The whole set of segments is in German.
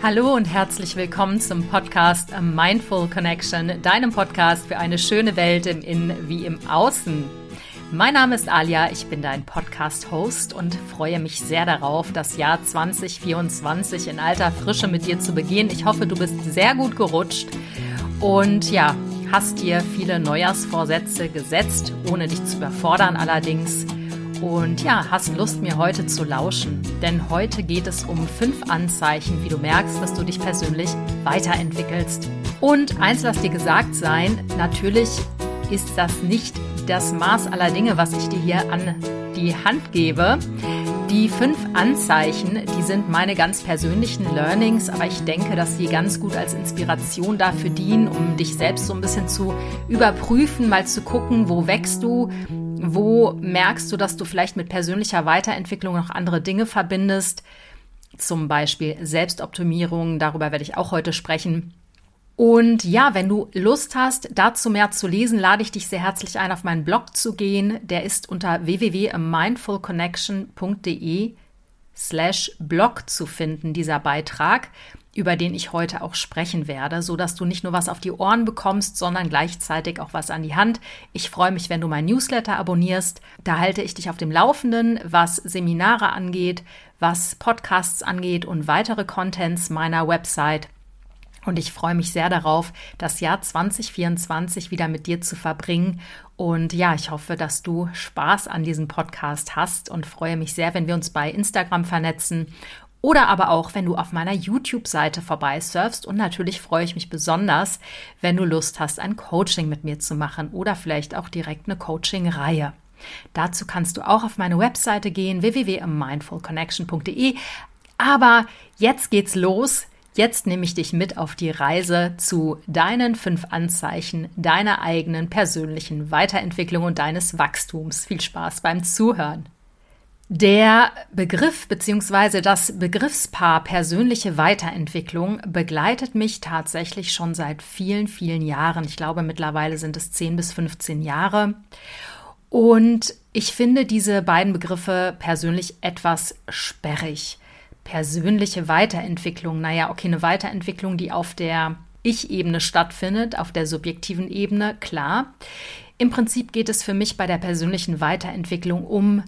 Hallo und herzlich willkommen zum Podcast A Mindful Connection, deinem Podcast für eine schöne Welt im Innen wie im Außen. Mein Name ist Alia, ich bin dein Podcast-Host und freue mich sehr darauf, das Jahr 2024 in alter Frische mit dir zu begehen. Ich hoffe, du bist sehr gut gerutscht und ja, hast dir viele Neujahrsvorsätze gesetzt, ohne dich zu überfordern allerdings. Und ja, hast Lust, mir heute zu lauschen. Denn heute geht es um fünf Anzeichen, wie du merkst, dass du dich persönlich weiterentwickelst. Und eins lass dir gesagt sein, natürlich ist das nicht das Maß aller Dinge, was ich dir hier an die Hand gebe. Die fünf Anzeichen, die sind meine ganz persönlichen Learnings, aber ich denke, dass sie ganz gut als Inspiration dafür dienen, um dich selbst so ein bisschen zu überprüfen, mal zu gucken, wo wächst du, wo merkst du, dass du vielleicht mit persönlicher Weiterentwicklung noch andere Dinge verbindest? Zum Beispiel Selbstoptimierung, darüber werde ich auch heute sprechen. Und ja, wenn du Lust hast, dazu mehr zu lesen, lade ich dich sehr herzlich ein, auf meinen Blog zu gehen. Der ist unter www.mindfulconnection.de slash Blog zu finden, dieser Beitrag über den ich heute auch sprechen werde, so dass du nicht nur was auf die Ohren bekommst, sondern gleichzeitig auch was an die Hand. Ich freue mich, wenn du mein Newsletter abonnierst. Da halte ich dich auf dem Laufenden, was Seminare angeht, was Podcasts angeht und weitere Contents meiner Website. Und ich freue mich sehr darauf, das Jahr 2024 wieder mit dir zu verbringen. Und ja, ich hoffe, dass du Spaß an diesem Podcast hast und freue mich sehr, wenn wir uns bei Instagram vernetzen oder aber auch, wenn du auf meiner YouTube-Seite vorbeisurfst. Und natürlich freue ich mich besonders, wenn du Lust hast, ein Coaching mit mir zu machen oder vielleicht auch direkt eine Coaching-Reihe. Dazu kannst du auch auf meine Webseite gehen, www.mindfulconnection.de. Aber jetzt geht's los. Jetzt nehme ich dich mit auf die Reise zu deinen fünf Anzeichen deiner eigenen persönlichen Weiterentwicklung und deines Wachstums. Viel Spaß beim Zuhören. Der Begriff bzw. das Begriffspaar persönliche Weiterentwicklung begleitet mich tatsächlich schon seit vielen, vielen Jahren. Ich glaube, mittlerweile sind es 10 bis 15 Jahre. Und ich finde diese beiden Begriffe persönlich etwas sperrig. Persönliche Weiterentwicklung, naja, okay, eine Weiterentwicklung, die auf der Ich-Ebene stattfindet, auf der subjektiven Ebene, klar. Im Prinzip geht es für mich bei der persönlichen Weiterentwicklung um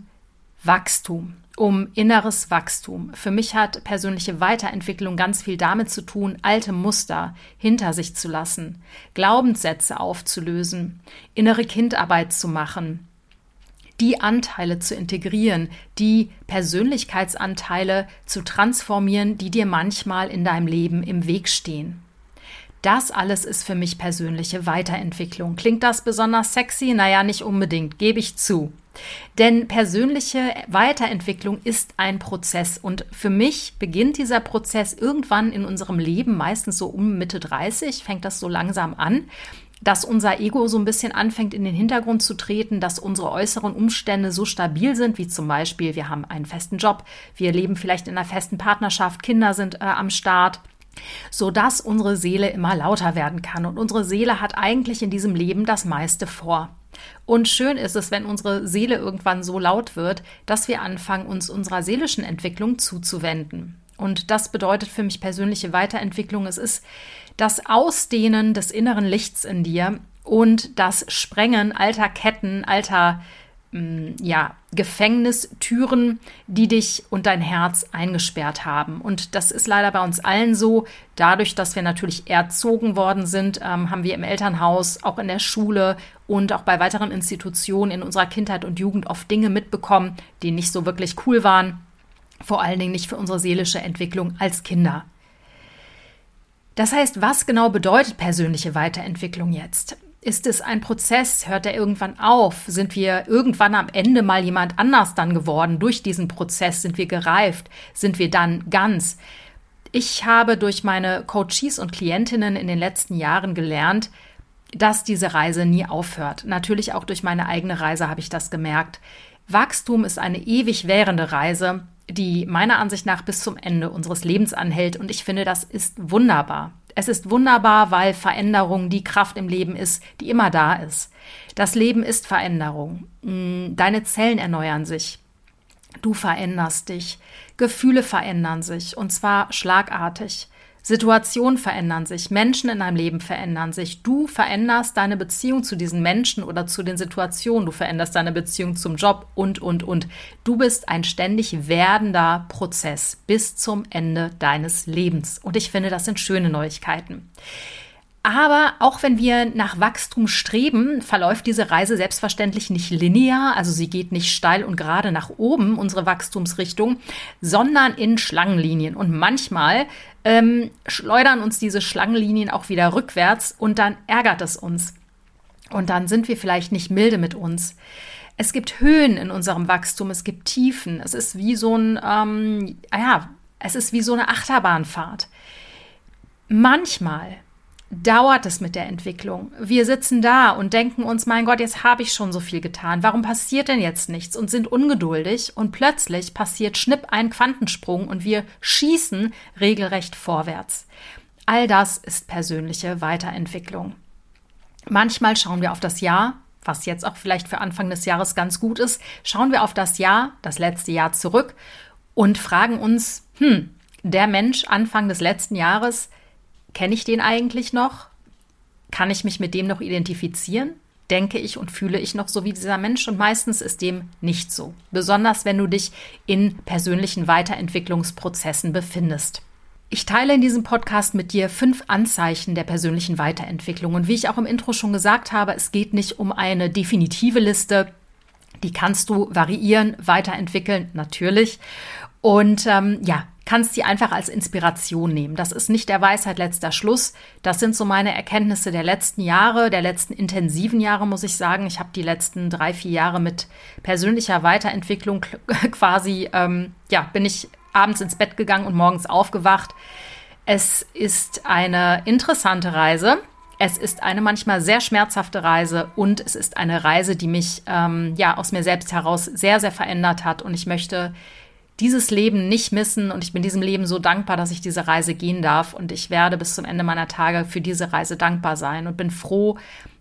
Wachstum, um inneres Wachstum. Für mich hat persönliche Weiterentwicklung ganz viel damit zu tun, alte Muster hinter sich zu lassen, Glaubenssätze aufzulösen, innere Kindarbeit zu machen, die Anteile zu integrieren, die Persönlichkeitsanteile zu transformieren, die dir manchmal in deinem Leben im Weg stehen. Das alles ist für mich persönliche Weiterentwicklung. Klingt das besonders sexy? Naja, nicht unbedingt, gebe ich zu. Denn persönliche Weiterentwicklung ist ein Prozess und für mich beginnt dieser Prozess irgendwann in unserem Leben, meistens so um Mitte 30, fängt das so langsam an, dass unser Ego so ein bisschen anfängt in den Hintergrund zu treten, dass unsere äußeren Umstände so stabil sind, wie zum Beispiel wir haben einen festen Job, wir leben vielleicht in einer festen Partnerschaft, Kinder sind äh, am Start so dass unsere Seele immer lauter werden kann. Und unsere Seele hat eigentlich in diesem Leben das meiste vor. Und schön ist es, wenn unsere Seele irgendwann so laut wird, dass wir anfangen, uns unserer seelischen Entwicklung zuzuwenden. Und das bedeutet für mich persönliche Weiterentwicklung. Es ist das Ausdehnen des inneren Lichts in dir und das Sprengen alter Ketten, alter Mm, ja, Gefängnistüren, die dich und dein Herz eingesperrt haben. Und das ist leider bei uns allen so. Dadurch, dass wir natürlich erzogen worden sind, ähm, haben wir im Elternhaus, auch in der Schule und auch bei weiteren Institutionen in unserer Kindheit und Jugend oft Dinge mitbekommen, die nicht so wirklich cool waren. Vor allen Dingen nicht für unsere seelische Entwicklung als Kinder. Das heißt, was genau bedeutet persönliche Weiterentwicklung jetzt? Ist es ein Prozess? Hört er irgendwann auf? Sind wir irgendwann am Ende mal jemand anders dann geworden? Durch diesen Prozess sind wir gereift? Sind wir dann ganz? Ich habe durch meine Coaches und Klientinnen in den letzten Jahren gelernt, dass diese Reise nie aufhört. Natürlich auch durch meine eigene Reise habe ich das gemerkt. Wachstum ist eine ewig währende Reise, die meiner Ansicht nach bis zum Ende unseres Lebens anhält. Und ich finde, das ist wunderbar. Es ist wunderbar, weil Veränderung die Kraft im Leben ist, die immer da ist. Das Leben ist Veränderung. Mm, deine Zellen erneuern sich. Du veränderst dich. Gefühle verändern sich und zwar schlagartig. Situationen verändern sich, Menschen in deinem Leben verändern sich. Du veränderst deine Beziehung zu diesen Menschen oder zu den Situationen. Du veränderst deine Beziehung zum Job und, und, und. Du bist ein ständig werdender Prozess bis zum Ende deines Lebens. Und ich finde, das sind schöne Neuigkeiten. Aber auch wenn wir nach Wachstum streben, verläuft diese Reise selbstverständlich nicht linear, also sie geht nicht steil und gerade nach oben, unsere Wachstumsrichtung, sondern in Schlangenlinien. Und manchmal ähm, schleudern uns diese Schlangenlinien auch wieder rückwärts und dann ärgert es uns. Und dann sind wir vielleicht nicht milde mit uns. Es gibt Höhen in unserem Wachstum, es gibt Tiefen. Es ist wie so ein, ähm, ja, es ist wie so eine Achterbahnfahrt. Manchmal dauert es mit der Entwicklung. Wir sitzen da und denken uns, mein Gott, jetzt habe ich schon so viel getan. Warum passiert denn jetzt nichts? Und sind ungeduldig und plötzlich passiert schnipp ein Quantensprung und wir schießen regelrecht vorwärts. All das ist persönliche Weiterentwicklung. Manchmal schauen wir auf das Jahr, was jetzt auch vielleicht für Anfang des Jahres ganz gut ist, schauen wir auf das Jahr, das letzte Jahr zurück und fragen uns, hm, der Mensch Anfang des letzten Jahres, Kenne ich den eigentlich noch? Kann ich mich mit dem noch identifizieren? Denke ich und fühle ich noch so wie dieser Mensch? Und meistens ist dem nicht so. Besonders wenn du dich in persönlichen Weiterentwicklungsprozessen befindest. Ich teile in diesem Podcast mit dir fünf Anzeichen der persönlichen Weiterentwicklung. Und wie ich auch im Intro schon gesagt habe, es geht nicht um eine definitive Liste. Die kannst du variieren, weiterentwickeln, natürlich. Und ähm, ja, kannst sie einfach als Inspiration nehmen. Das ist nicht der Weisheit letzter Schluss. Das sind so meine Erkenntnisse der letzten Jahre, der letzten intensiven Jahre, muss ich sagen. Ich habe die letzten drei, vier Jahre mit persönlicher Weiterentwicklung quasi, ähm, ja, bin ich abends ins Bett gegangen und morgens aufgewacht. Es ist eine interessante Reise. Es ist eine manchmal sehr schmerzhafte Reise und es ist eine Reise, die mich ähm, ja aus mir selbst heraus sehr, sehr verändert hat. Und ich möchte dieses Leben nicht missen und ich bin diesem Leben so dankbar, dass ich diese Reise gehen darf und ich werde bis zum Ende meiner Tage für diese Reise dankbar sein und bin froh,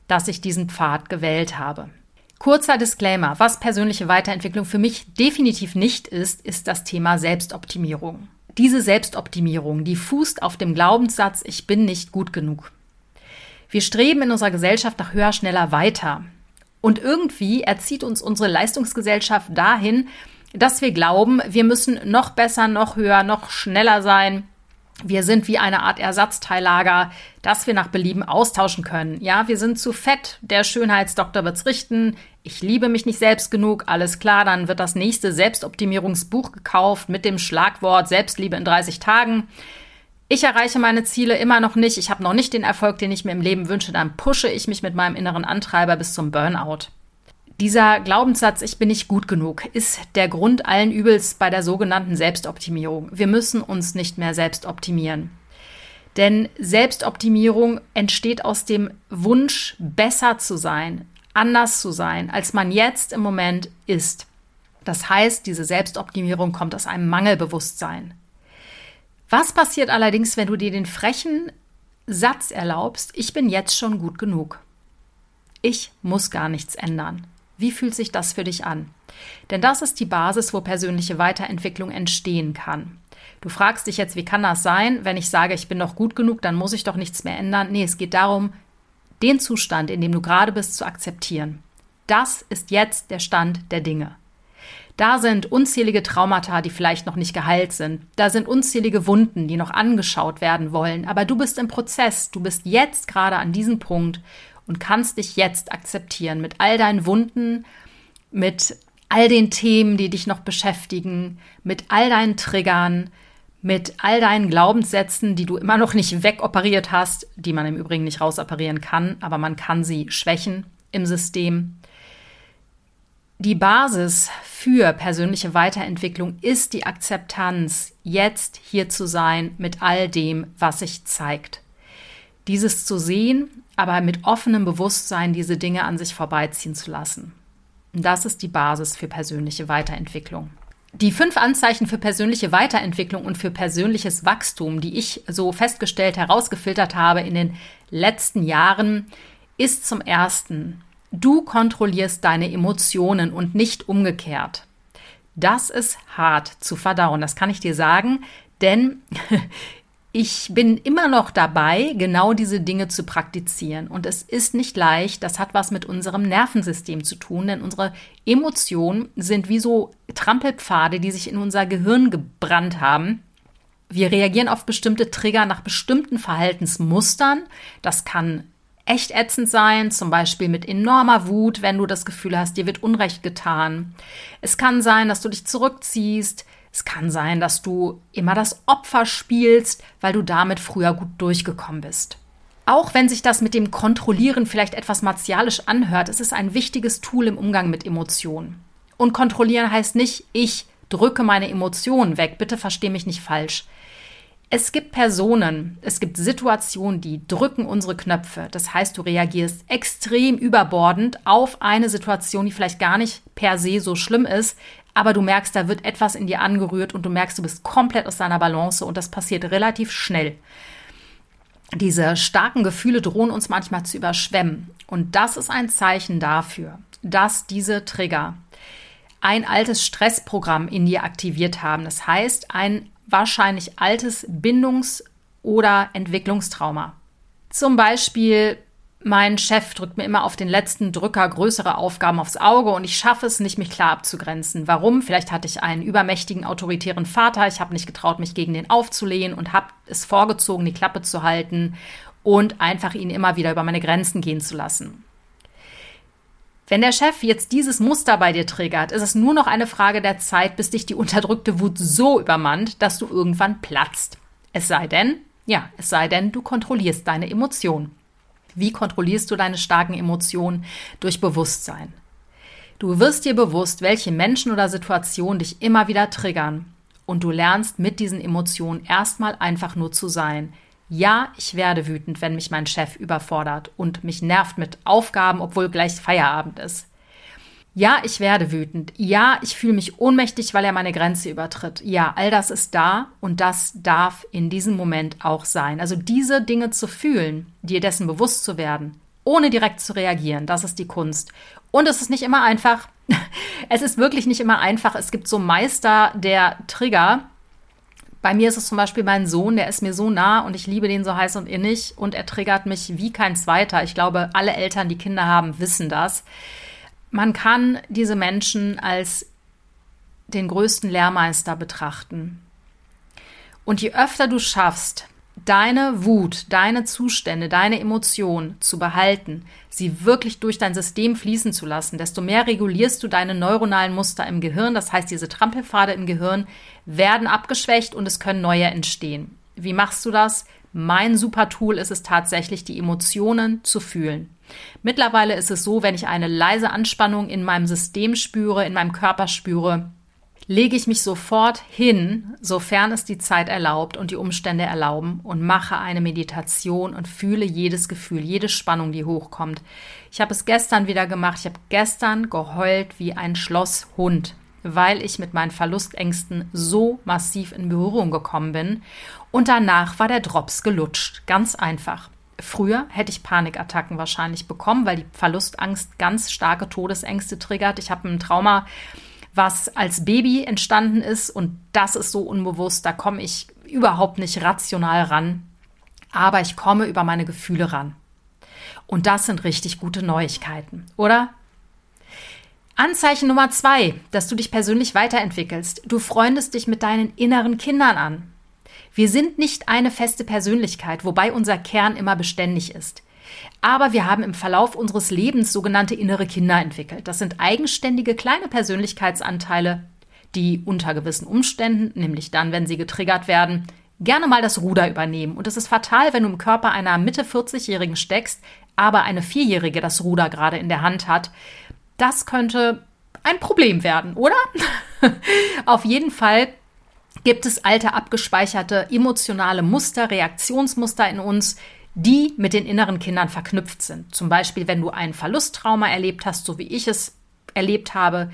dass ich diesen Pfad gewählt habe. Kurzer Disclaimer, was persönliche Weiterentwicklung für mich definitiv nicht ist, ist das Thema Selbstoptimierung. Diese Selbstoptimierung, die fußt auf dem Glaubenssatz, ich bin nicht gut genug. Wir streben in unserer Gesellschaft nach höher, schneller, weiter. Und irgendwie erzieht uns unsere Leistungsgesellschaft dahin, dass wir glauben, wir müssen noch besser, noch höher, noch schneller sein. Wir sind wie eine Art Ersatzteillager, das wir nach Belieben austauschen können. Ja, wir sind zu fett, der Schönheitsdoktor wird's richten. Ich liebe mich nicht selbst genug, alles klar, dann wird das nächste Selbstoptimierungsbuch gekauft mit dem Schlagwort Selbstliebe in 30 Tagen. Ich erreiche meine Ziele immer noch nicht, ich habe noch nicht den Erfolg, den ich mir im Leben wünsche, dann pushe ich mich mit meinem inneren Antreiber bis zum Burnout. Dieser Glaubenssatz, ich bin nicht gut genug, ist der Grund allen Übels bei der sogenannten Selbstoptimierung. Wir müssen uns nicht mehr selbst optimieren. Denn Selbstoptimierung entsteht aus dem Wunsch, besser zu sein, anders zu sein, als man jetzt im Moment ist. Das heißt, diese Selbstoptimierung kommt aus einem Mangelbewusstsein. Was passiert allerdings, wenn du dir den frechen Satz erlaubst, ich bin jetzt schon gut genug? Ich muss gar nichts ändern. Wie fühlt sich das für dich an? Denn das ist die Basis, wo persönliche Weiterentwicklung entstehen kann. Du fragst dich jetzt, wie kann das sein? Wenn ich sage, ich bin doch gut genug, dann muss ich doch nichts mehr ändern. Nee, es geht darum, den Zustand, in dem du gerade bist, zu akzeptieren. Das ist jetzt der Stand der Dinge. Da sind unzählige Traumata, die vielleicht noch nicht geheilt sind. Da sind unzählige Wunden, die noch angeschaut werden wollen. Aber du bist im Prozess. Du bist jetzt gerade an diesem Punkt, und kannst dich jetzt akzeptieren mit all deinen Wunden, mit all den Themen, die dich noch beschäftigen, mit all deinen Triggern, mit all deinen Glaubenssätzen, die du immer noch nicht wegoperiert hast, die man im Übrigen nicht rausoperieren kann, aber man kann sie schwächen im System. Die Basis für persönliche Weiterentwicklung ist die Akzeptanz, jetzt hier zu sein mit all dem, was sich zeigt. Dieses zu sehen aber mit offenem Bewusstsein diese Dinge an sich vorbeiziehen zu lassen. Das ist die Basis für persönliche Weiterentwicklung. Die fünf Anzeichen für persönliche Weiterentwicklung und für persönliches Wachstum, die ich so festgestellt herausgefiltert habe in den letzten Jahren, ist zum ersten, du kontrollierst deine Emotionen und nicht umgekehrt. Das ist hart zu verdauen, das kann ich dir sagen, denn ich bin immer noch dabei, genau diese Dinge zu praktizieren. Und es ist nicht leicht. Das hat was mit unserem Nervensystem zu tun, denn unsere Emotionen sind wie so Trampelpfade, die sich in unser Gehirn gebrannt haben. Wir reagieren auf bestimmte Trigger nach bestimmten Verhaltensmustern. Das kann echt ätzend sein, zum Beispiel mit enormer Wut, wenn du das Gefühl hast, dir wird Unrecht getan. Es kann sein, dass du dich zurückziehst, es kann sein, dass du immer das Opfer spielst, weil du damit früher gut durchgekommen bist. Auch wenn sich das mit dem Kontrollieren vielleicht etwas martialisch anhört, es ist ein wichtiges Tool im Umgang mit Emotionen. Und kontrollieren heißt nicht, ich drücke meine Emotionen weg. Bitte versteh mich nicht falsch. Es gibt Personen, es gibt Situationen, die drücken unsere Knöpfe. Das heißt, du reagierst extrem überbordend auf eine Situation, die vielleicht gar nicht per se so schlimm ist, aber du merkst, da wird etwas in dir angerührt und du merkst, du bist komplett aus deiner Balance und das passiert relativ schnell. Diese starken Gefühle drohen uns manchmal zu überschwemmen und das ist ein Zeichen dafür, dass diese Trigger ein altes Stressprogramm in dir aktiviert haben. Das heißt, ein wahrscheinlich altes Bindungs- oder Entwicklungstrauma. Zum Beispiel mein Chef drückt mir immer auf den letzten Drücker größere Aufgaben aufs Auge und ich schaffe es nicht, mich klar abzugrenzen. Warum? Vielleicht hatte ich einen übermächtigen autoritären Vater, ich habe nicht getraut, mich gegen den aufzulehnen und habe es vorgezogen, die Klappe zu halten und einfach ihn immer wieder über meine Grenzen gehen zu lassen. Wenn der Chef jetzt dieses Muster bei dir triggert, ist es nur noch eine Frage der Zeit, bis dich die unterdrückte Wut so übermannt, dass du irgendwann platzt. Es sei denn, ja, es sei denn, du kontrollierst deine Emotionen. Wie kontrollierst du deine starken Emotionen? Durch Bewusstsein. Du wirst dir bewusst, welche Menschen oder Situationen dich immer wieder triggern. Und du lernst mit diesen Emotionen erstmal einfach nur zu sein. Ja, ich werde wütend, wenn mich mein Chef überfordert und mich nervt mit Aufgaben, obwohl gleich Feierabend ist. Ja, ich werde wütend. Ja, ich fühle mich ohnmächtig, weil er meine Grenze übertritt. Ja, all das ist da und das darf in diesem Moment auch sein. Also diese Dinge zu fühlen, dir dessen bewusst zu werden, ohne direkt zu reagieren, das ist die Kunst. Und es ist nicht immer einfach. Es ist wirklich nicht immer einfach. Es gibt so Meister der Trigger. Bei mir ist es zum Beispiel mein Sohn, der ist mir so nah und ich liebe den so heiß und innig und er triggert mich wie kein zweiter. Ich glaube, alle Eltern, die Kinder haben, wissen das. Man kann diese Menschen als den größten Lehrmeister betrachten. Und je öfter du schaffst, deine Wut, deine Zustände, deine Emotionen zu behalten, sie wirklich durch dein System fließen zu lassen, desto mehr regulierst du deine neuronalen Muster im Gehirn. Das heißt, diese Trampelpfade im Gehirn werden abgeschwächt und es können neue entstehen. Wie machst du das? Mein super Tool ist es tatsächlich, die Emotionen zu fühlen. Mittlerweile ist es so, wenn ich eine leise Anspannung in meinem System spüre, in meinem Körper spüre, lege ich mich sofort hin, sofern es die Zeit erlaubt und die Umstände erlauben, und mache eine Meditation und fühle jedes Gefühl, jede Spannung, die hochkommt. Ich habe es gestern wieder gemacht. Ich habe gestern geheult wie ein Schlosshund, weil ich mit meinen Verlustängsten so massiv in Berührung gekommen bin. Und danach war der Drops gelutscht. Ganz einfach. Früher hätte ich Panikattacken wahrscheinlich bekommen, weil die Verlustangst ganz starke Todesängste triggert. Ich habe ein Trauma, was als Baby entstanden ist und das ist so unbewusst, da komme ich überhaupt nicht rational ran, aber ich komme über meine Gefühle ran. Und das sind richtig gute Neuigkeiten, oder? Anzeichen Nummer zwei, dass du dich persönlich weiterentwickelst. Du freundest dich mit deinen inneren Kindern an. Wir sind nicht eine feste Persönlichkeit, wobei unser Kern immer beständig ist. Aber wir haben im Verlauf unseres Lebens sogenannte innere Kinder entwickelt. Das sind eigenständige kleine Persönlichkeitsanteile, die unter gewissen Umständen, nämlich dann, wenn sie getriggert werden, gerne mal das Ruder übernehmen. Und es ist fatal, wenn du im Körper einer Mitte 40-Jährigen steckst, aber eine Vierjährige das Ruder gerade in der Hand hat. Das könnte ein Problem werden, oder? Auf jeden Fall gibt es alte abgespeicherte emotionale Muster, Reaktionsmuster in uns, die mit den inneren Kindern verknüpft sind. Zum Beispiel, wenn du ein Verlusttrauma erlebt hast, so wie ich es erlebt habe,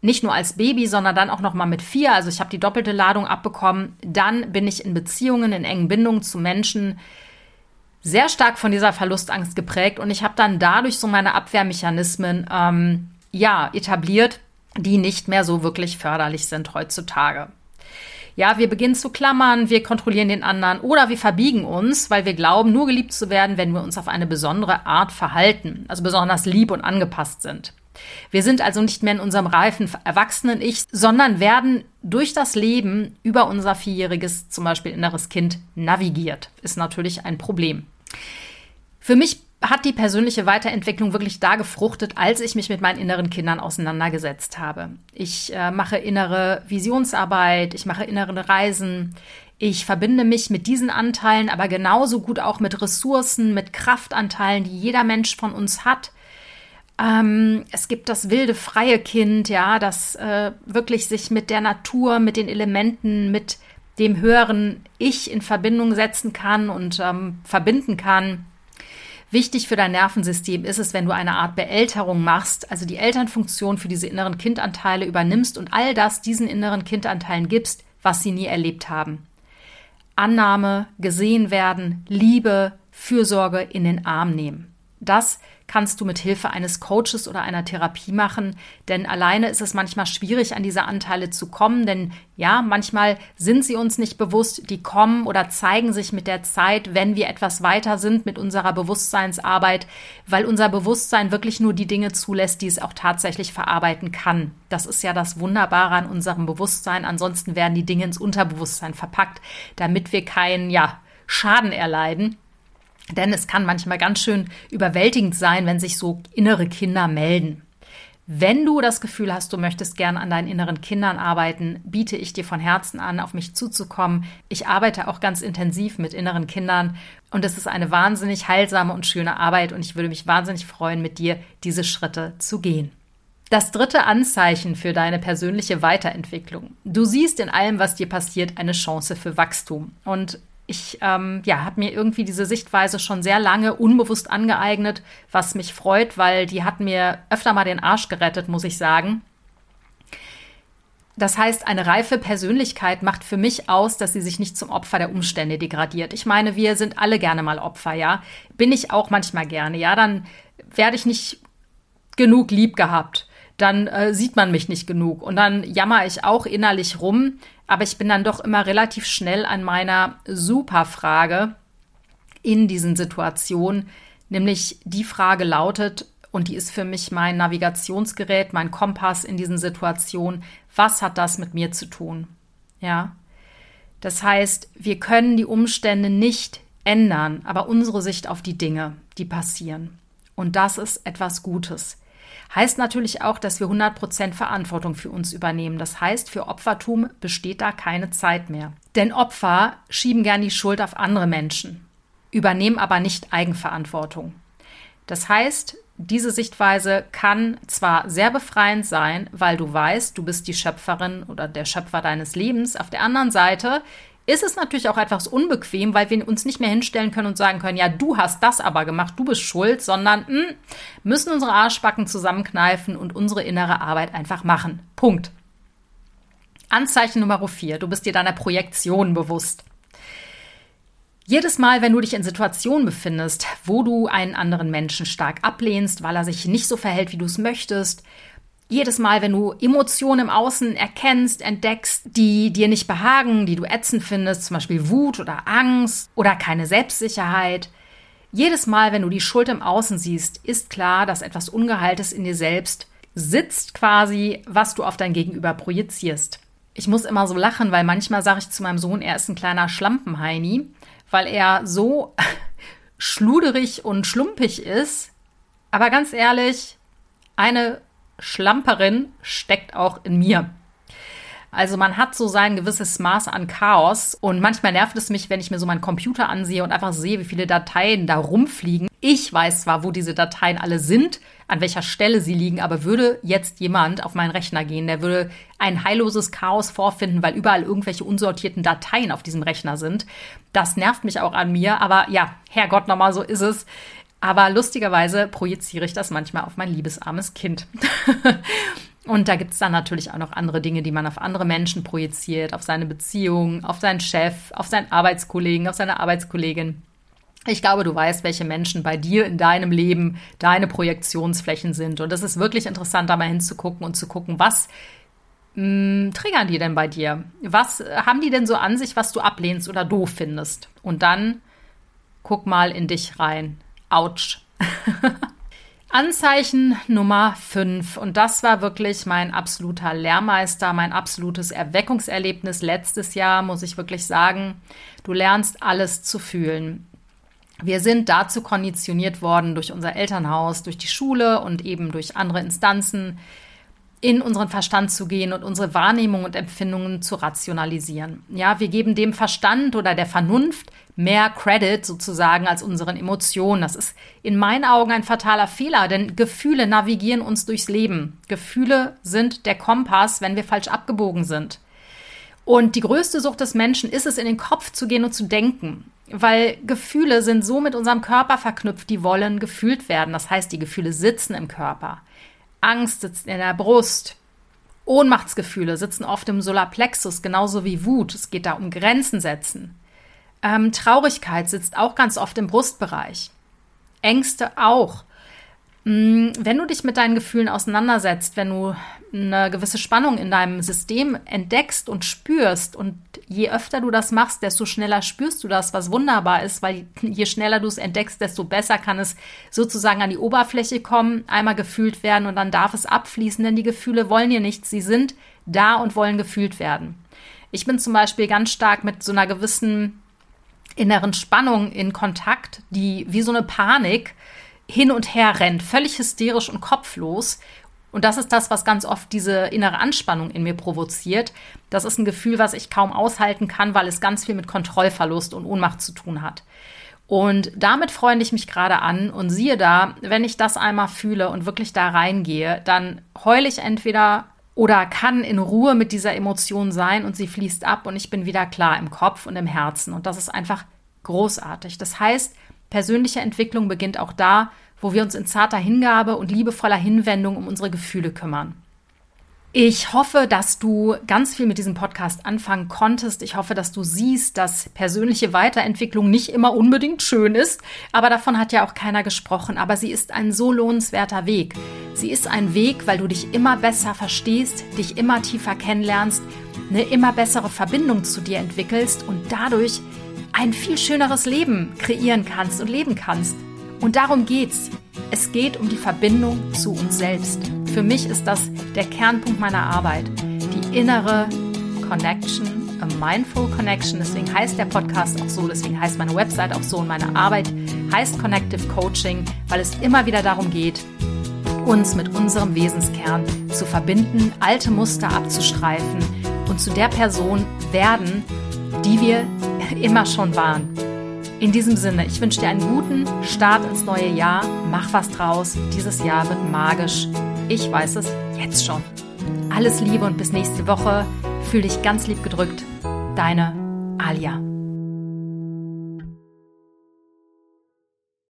nicht nur als Baby, sondern dann auch noch mal mit vier. Also ich habe die doppelte Ladung abbekommen. Dann bin ich in Beziehungen, in engen Bindungen zu Menschen sehr stark von dieser Verlustangst geprägt und ich habe dann dadurch so meine Abwehrmechanismen ähm, ja etabliert, die nicht mehr so wirklich förderlich sind heutzutage. Ja, wir beginnen zu klammern, wir kontrollieren den anderen oder wir verbiegen uns, weil wir glauben, nur geliebt zu werden, wenn wir uns auf eine besondere Art verhalten, also besonders lieb und angepasst sind. Wir sind also nicht mehr in unserem reifen erwachsenen Ich, sondern werden durch das Leben über unser vierjähriges, zum Beispiel inneres Kind navigiert. Ist natürlich ein Problem. Für mich hat die persönliche Weiterentwicklung wirklich da gefruchtet, als ich mich mit meinen inneren Kindern auseinandergesetzt habe. Ich äh, mache innere Visionsarbeit, ich mache innere Reisen, ich verbinde mich mit diesen Anteilen, aber genauso gut auch mit Ressourcen, mit Kraftanteilen, die jeder Mensch von uns hat. Ähm, es gibt das wilde, freie Kind, ja, das äh, wirklich sich mit der Natur, mit den Elementen, mit dem höheren Ich in Verbindung setzen kann und ähm, verbinden kann. Wichtig für dein Nervensystem ist es, wenn du eine Art Beälterung machst, also die Elternfunktion für diese inneren Kindanteile übernimmst und all das diesen inneren Kindanteilen gibst, was sie nie erlebt haben. Annahme, gesehen werden, Liebe, Fürsorge in den Arm nehmen. Das kannst du mit Hilfe eines Coaches oder einer Therapie machen, denn alleine ist es manchmal schwierig, an diese Anteile zu kommen, denn ja, manchmal sind sie uns nicht bewusst, die kommen oder zeigen sich mit der Zeit, wenn wir etwas weiter sind mit unserer Bewusstseinsarbeit, weil unser Bewusstsein wirklich nur die Dinge zulässt, die es auch tatsächlich verarbeiten kann. Das ist ja das Wunderbare an unserem Bewusstsein, ansonsten werden die Dinge ins Unterbewusstsein verpackt, damit wir keinen, ja, Schaden erleiden. Denn es kann manchmal ganz schön überwältigend sein, wenn sich so innere Kinder melden. Wenn du das Gefühl hast, du möchtest gern an deinen inneren Kindern arbeiten, biete ich dir von Herzen an, auf mich zuzukommen. Ich arbeite auch ganz intensiv mit inneren Kindern und es ist eine wahnsinnig heilsame und schöne Arbeit und ich würde mich wahnsinnig freuen, mit dir diese Schritte zu gehen. Das dritte Anzeichen für deine persönliche Weiterentwicklung. Du siehst in allem, was dir passiert, eine Chance für Wachstum. Und ich ähm, ja, habe mir irgendwie diese Sichtweise schon sehr lange unbewusst angeeignet, was mich freut, weil die hat mir öfter mal den Arsch gerettet, muss ich sagen. Das heißt, eine reife Persönlichkeit macht für mich aus, dass sie sich nicht zum Opfer der Umstände degradiert. Ich meine, wir sind alle gerne mal Opfer, ja. Bin ich auch manchmal gerne, ja. Dann werde ich nicht genug lieb gehabt. Dann äh, sieht man mich nicht genug. Und dann jammer ich auch innerlich rum. Aber ich bin dann doch immer relativ schnell an meiner Superfrage in diesen Situationen, nämlich die Frage lautet, und die ist für mich mein Navigationsgerät, mein Kompass in diesen Situationen, was hat das mit mir zu tun? Ja. Das heißt, wir können die Umstände nicht ändern, aber unsere Sicht auf die Dinge, die passieren. Und das ist etwas Gutes. Heißt natürlich auch, dass wir 100% Verantwortung für uns übernehmen. Das heißt, für Opfertum besteht da keine Zeit mehr. Denn Opfer schieben gern die Schuld auf andere Menschen, übernehmen aber nicht Eigenverantwortung. Das heißt, diese Sichtweise kann zwar sehr befreiend sein, weil du weißt, du bist die Schöpferin oder der Schöpfer deines Lebens. Auf der anderen Seite ist es natürlich auch etwas unbequem, weil wir uns nicht mehr hinstellen können und sagen können, ja, du hast das aber gemacht, du bist schuld, sondern mh, hm, müssen unsere Arschbacken zusammenkneifen und unsere innere Arbeit einfach machen. Punkt. Anzeichen Nummer vier. Du bist dir deiner Projektion bewusst. Jedes Mal, wenn du dich in Situationen befindest, wo du einen anderen Menschen stark ablehnst, weil er sich nicht so verhält, wie du es möchtest, jedes Mal, wenn du Emotionen im Außen erkennst, entdeckst, die dir nicht behagen, die du ätzend findest, zum Beispiel Wut oder Angst oder keine Selbstsicherheit, jedes Mal, wenn du die Schuld im Außen siehst, ist klar, dass etwas Ungeheiltes in dir selbst sitzt quasi, was du auf dein Gegenüber projizierst. Ich muss immer so lachen, weil manchmal sage ich zu meinem Sohn, er ist ein kleiner Schlampenheini, weil er so schluderig und schlumpig ist. Aber ganz ehrlich, eine Schlamperin steckt auch in mir. Also man hat so sein gewisses Maß an Chaos und manchmal nervt es mich, wenn ich mir so meinen Computer ansehe und einfach sehe, wie viele Dateien da rumfliegen. Ich weiß zwar, wo diese Dateien alle sind, an welcher Stelle sie liegen, aber würde jetzt jemand auf meinen Rechner gehen, der würde ein heilloses Chaos vorfinden, weil überall irgendwelche unsortierten Dateien auf diesem Rechner sind. Das nervt mich auch an mir, aber ja, Herrgott, nochmal so ist es. Aber lustigerweise projiziere ich das manchmal auf mein liebesarmes Kind. Und da gibt es dann natürlich auch noch andere Dinge, die man auf andere Menschen projiziert, auf seine Beziehung, auf seinen Chef, auf seinen Arbeitskollegen, auf seine Arbeitskollegin. Ich glaube, du weißt, welche Menschen bei dir in deinem Leben deine Projektionsflächen sind. Und es ist wirklich interessant, da mal hinzugucken und zu gucken, was mh, hm, triggern die denn bei dir? Was haben die denn so an sich, was du ablehnst oder doof findest? Und dann guck mal in dich rein. Autsch. Anzeichen Nummer 5. Und das war wirklich mein absoluter Lehrmeister, mein absolutes Erweckungserlebnis letztes Jahr, muss ich wirklich sagen. Du lernst alles zu fühlen. Wir sind dazu konditioniert worden durch unser Elternhaus, durch die Schule und eben durch andere Instanzen, in unseren Verstand zu gehen und unsere Wahrnehmung und Empfindungen zu rationalisieren. Ja, wir geben dem Verstand oder der Vernunft mehr Credit sozusagen als unseren Emotionen. Das ist in meinen Augen ein fataler Fehler, denn Gefühle navigieren uns durchs Leben. Gefühle sind der Kompass, wenn wir falsch abgebogen sind. Und die größte Sucht des Menschen ist es, in den Kopf zu gehen und zu denken. Weil Gefühle sind so mit unserem Körper verknüpft, die wollen gefühlt werden. Das heißt, die Gefühle sitzen im Körper. Angst sitzt in der Brust. Ohnmachtsgefühle sitzen oft im Solarplexus, genauso wie Wut. Es geht da um Grenzen setzen. Ähm, Traurigkeit sitzt auch ganz oft im Brustbereich. Ängste auch. Mm, wenn du dich mit deinen Gefühlen auseinandersetzt, wenn du eine gewisse Spannung in deinem System entdeckst und spürst und je öfter du das machst, desto schneller spürst du das, was wunderbar ist, weil je schneller du es entdeckst, desto besser kann es sozusagen an die Oberfläche kommen, einmal gefühlt werden und dann darf es abfließen, denn die Gefühle wollen hier nichts, sie sind da und wollen gefühlt werden. Ich bin zum Beispiel ganz stark mit so einer gewissen inneren Spannung in Kontakt, die wie so eine Panik hin und her rennt, völlig hysterisch und kopflos. Und das ist das, was ganz oft diese innere Anspannung in mir provoziert. Das ist ein Gefühl, was ich kaum aushalten kann, weil es ganz viel mit Kontrollverlust und Ohnmacht zu tun hat. Und damit freue ich mich gerade an und siehe da, wenn ich das einmal fühle und wirklich da reingehe, dann heule ich entweder oder kann in Ruhe mit dieser Emotion sein und sie fließt ab und ich bin wieder klar im Kopf und im Herzen. Und das ist einfach großartig. Das heißt, Persönliche Entwicklung beginnt auch da, wo wir uns in zarter Hingabe und liebevoller Hinwendung um unsere Gefühle kümmern. Ich hoffe, dass du ganz viel mit diesem Podcast anfangen konntest. Ich hoffe, dass du siehst, dass persönliche Weiterentwicklung nicht immer unbedingt schön ist, aber davon hat ja auch keiner gesprochen. Aber sie ist ein so lohnenswerter Weg. Sie ist ein Weg, weil du dich immer besser verstehst, dich immer tiefer kennenlernst, eine immer bessere Verbindung zu dir entwickelst und dadurch ein viel schöneres Leben kreieren kannst und leben kannst. Und darum geht's. Es geht um die Verbindung zu uns selbst. Für mich ist das der Kernpunkt meiner Arbeit. Die innere Connection, a mindful connection. Deswegen heißt der Podcast auch so, deswegen heißt meine Website auch so und meine Arbeit heißt Connective Coaching, weil es immer wieder darum geht, uns mit unserem Wesenskern zu verbinden, alte Muster abzustreifen und zu der Person werden, die wir immer schon waren. In diesem Sinne, ich wünsche dir einen guten Start ins neue Jahr. Mach was draus. Dieses Jahr wird magisch. Ich weiß es jetzt schon. Alles Liebe und bis nächste Woche. Fühl dich ganz lieb gedrückt. Deine Alia.